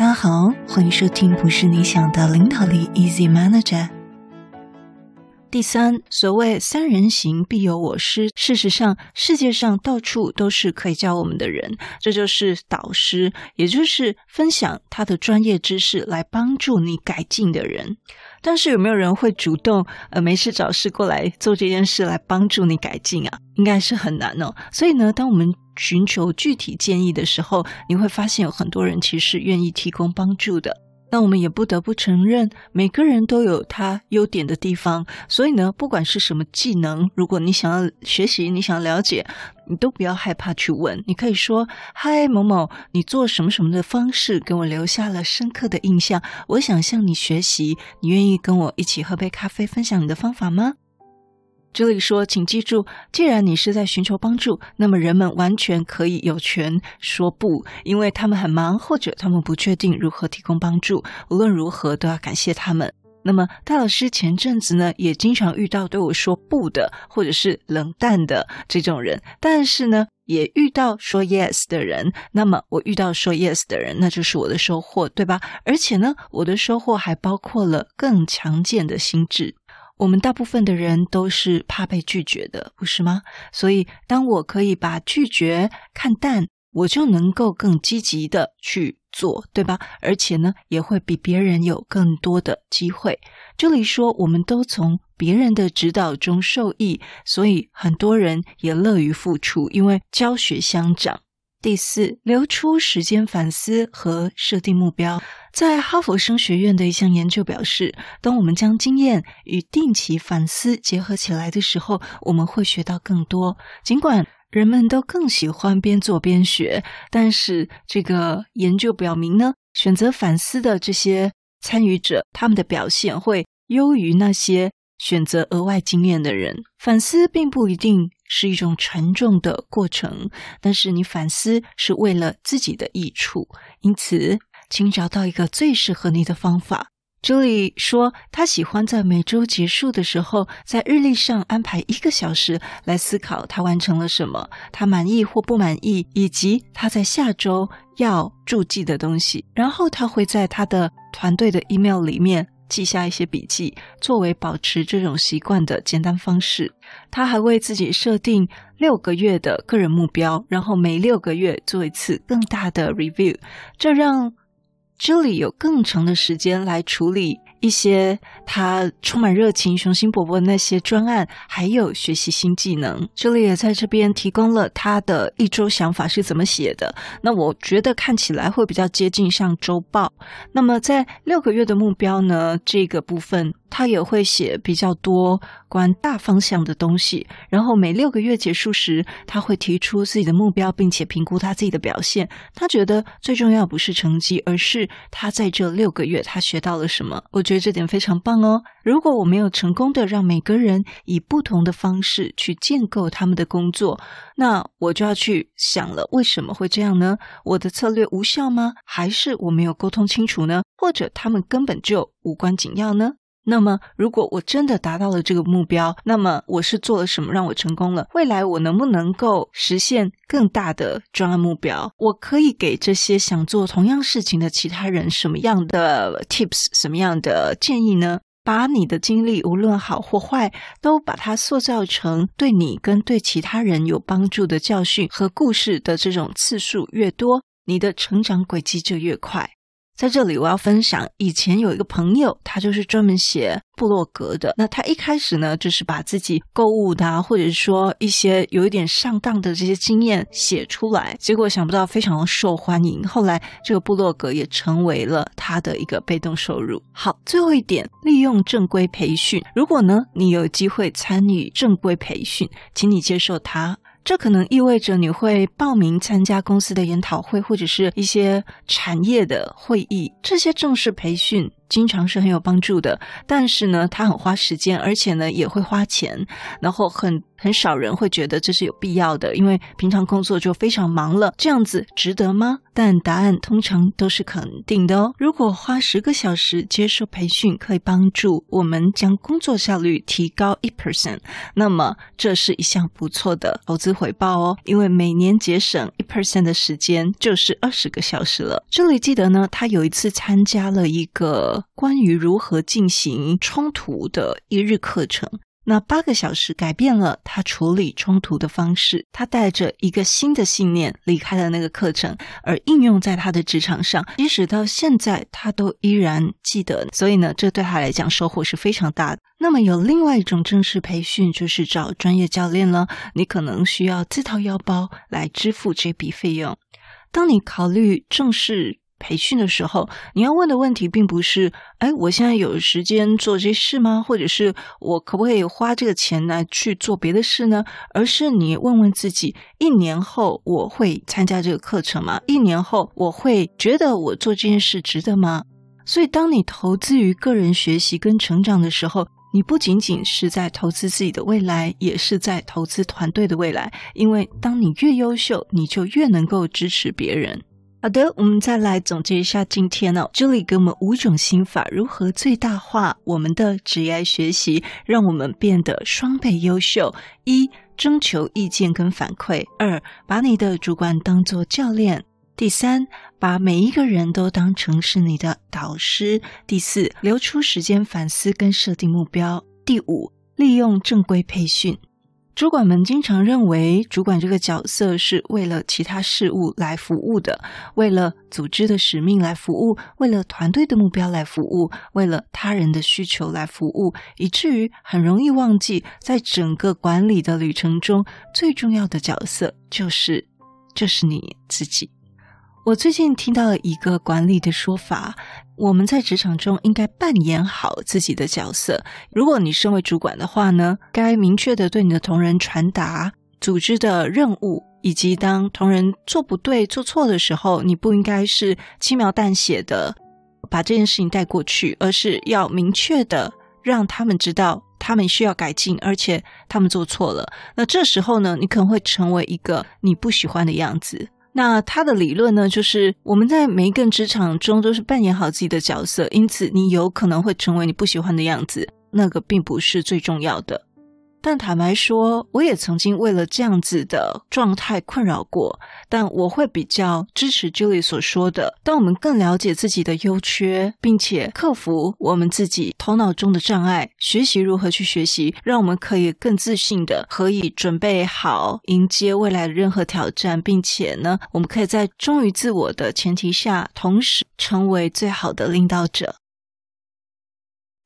大家好，欢迎收听不是你想的领导力 Easy Manager。第三，所谓三人行必有我师。事实上，世界上到处都是可以教我们的人，这就是导师，也就是分享他的专业知识来帮助你改进的人。但是，有没有人会主动呃没事找事过来做这件事来帮助你改进啊？应该是很难哦。所以呢，当我们寻求具体建议的时候，你会发现有很多人其实愿意提供帮助的。那我们也不得不承认，每个人都有他优点的地方。所以呢，不管是什么技能，如果你想要学习，你想要了解，你都不要害怕去问。你可以说：“嗨，某某，你做什么什么的方式给我留下了深刻的印象，我想向你学习。你愿意跟我一起喝杯咖啡，分享你的方法吗？”这里说，请记住，既然你是在寻求帮助，那么人们完全可以有权说不，因为他们很忙，或者他们不确定如何提供帮助。无论如何，都要感谢他们。那么，戴老师前阵子呢，也经常遇到对我说不的，或者是冷淡的这种人，但是呢，也遇到说 yes 的人。那么，我遇到说 yes 的人，那就是我的收获，对吧？而且呢，我的收获还包括了更强健的心智。我们大部分的人都是怕被拒绝的，不是吗？所以，当我可以把拒绝看淡，我就能够更积极的去做，对吧？而且呢，也会比别人有更多的机会。这里说，我们都从别人的指导中受益，所以很多人也乐于付出，因为教学相长。第四，留出时间反思和设定目标。在哈佛商学院的一项研究表示，当我们将经验与定期反思结合起来的时候，我们会学到更多。尽管人们都更喜欢边做边学，但是这个研究表明呢，选择反思的这些参与者，他们的表现会优于那些选择额外经验的人。反思并不一定是一种沉重的过程，但是你反思是为了自己的益处，因此，请找到一个最适合你的方法。这里说，她喜欢在每周结束的时候，在日历上安排一个小时来思考她完成了什么，她满意或不满意，以及她在下周要注记的东西。然后她会在她的团队的 email 里面。记下一些笔记，作为保持这种习惯的简单方式。她还为自己设定六个月的个人目标，然后每六个月做一次更大的 review，这让这里有更长的时间来处理。一些他充满热情、雄心勃勃的那些专案，还有学习新技能，这里也在这边提供了他的一周想法是怎么写的。那我觉得看起来会比较接近像周报。那么在六个月的目标呢，这个部分。他也会写比较多关大方向的东西，然后每六个月结束时，他会提出自己的目标，并且评估他自己的表现。他觉得最重要不是成绩，而是他在这六个月他学到了什么。我觉得这点非常棒哦。如果我没有成功的让每个人以不同的方式去建构他们的工作，那我就要去想了，为什么会这样呢？我的策略无效吗？还是我没有沟通清楚呢？或者他们根本就无关紧要呢？那么，如果我真的达到了这个目标，那么我是做了什么让我成功了？未来我能不能够实现更大的专案目标？我可以给这些想做同样事情的其他人什么样的 tips、什么样的建议呢？把你的经历，无论好或坏，都把它塑造成对你跟对其他人有帮助的教训和故事的这种次数越多，你的成长轨迹就越快。在这里，我要分享以前有一个朋友，他就是专门写部落格的。那他一开始呢，就是把自己购物的，或者是说一些有一点上当的这些经验写出来，结果想不到非常受欢迎。后来这个部落格也成为了他的一个被动收入。好，最后一点，利用正规培训。如果呢，你有机会参与正规培训，请你接受它。这可能意味着你会报名参加公司的研讨会，或者是一些产业的会议。这些正式培训经常是很有帮助的，但是呢，它很花时间，而且呢，也会花钱，然后很。很少人会觉得这是有必要的，因为平常工作就非常忙了，这样子值得吗？但答案通常都是肯定的哦。如果花十个小时接受培训，可以帮助我们将工作效率提高一 percent，那么这是一项不错的投资回报哦。因为每年节省一 percent 的时间就是二十个小时了。这里记得呢，他有一次参加了一个关于如何进行冲突的一日课程。那八个小时改变了他处理冲突的方式，他带着一个新的信念离开了那个课程，而应用在他的职场上，即使到现在他都依然记得。所以呢，这对他来讲收获是非常大的。那么有另外一种正式培训，就是找专业教练了，你可能需要自掏腰包来支付这笔费用。当你考虑正式。培训的时候，你要问的问题并不是“哎，我现在有时间做这事吗？”或者是我可不可以花这个钱来去做别的事呢？而是你问问自己：一年后我会参加这个课程吗？一年后我会觉得我做这件事值得吗？所以，当你投资于个人学习跟成长的时候，你不仅仅是在投资自己的未来，也是在投资团队的未来。因为当你越优秀，你就越能够支持别人。好的，我们再来总结一下今天呢、这里给我们五种心法，如何最大化我们的职业学习，让我们变得双倍优秀。一、征求意见跟反馈；二、把你的主管当作教练；第三，把每一个人都当成是你的导师；第四，留出时间反思跟设定目标；第五，利用正规培训。主管们经常认为，主管这个角色是为了其他事物来服务的，为了组织的使命来服务，为了团队的目标来服务，为了他人的需求来服务，以至于很容易忘记，在整个管理的旅程中，最重要的角色就是就是你自己。我最近听到了一个管理的说法，我们在职场中应该扮演好自己的角色。如果你身为主管的话呢，该明确的对你的同仁传达组织的任务，以及当同仁做不对、做错的时候，你不应该是轻描淡写的把这件事情带过去，而是要明确的让他们知道他们需要改进，而且他们做错了。那这时候呢，你可能会成为一个你不喜欢的样子。那他的理论呢，就是我们在每一个职场中都是扮演好自己的角色，因此你有可能会成为你不喜欢的样子，那个并不是最重要的。但坦白说，我也曾经为了这样子的状态困扰过。但我会比较支持 Julie 所说的：当我们更了解自己的优缺，并且克服我们自己头脑中的障碍，学习如何去学习，让我们可以更自信的可以准备好迎接未来的任何挑战，并且呢，我们可以在忠于自我的前提下，同时成为最好的领导者。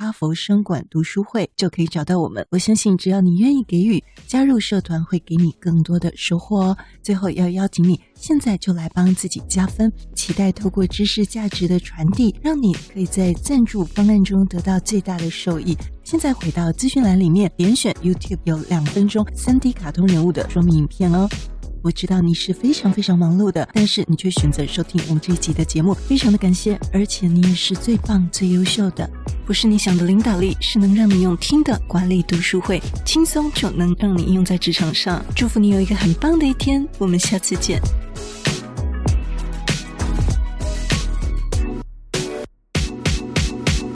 哈佛商管读书会”，就可以找到我们。我相信，只要你愿意给予，加入社团会给你更多的收获哦。最后要邀请你，现在就来帮自己加分，期待透过知识价值的传递，让你可以在赞助方案中得到最大的受益。现在回到资讯栏里面，点选 YouTube 有两分钟 3D 卡通人物的说明影片哦。我知道你是非常非常忙碌的，但是你却选择收听我们这一集的节目，非常的感谢，而且你也是最棒、最优秀的。不是你想的领导力，是能让你用听的管理读书会，轻松就能让你应用在职场上。祝福你有一个很棒的一天，我们下次见。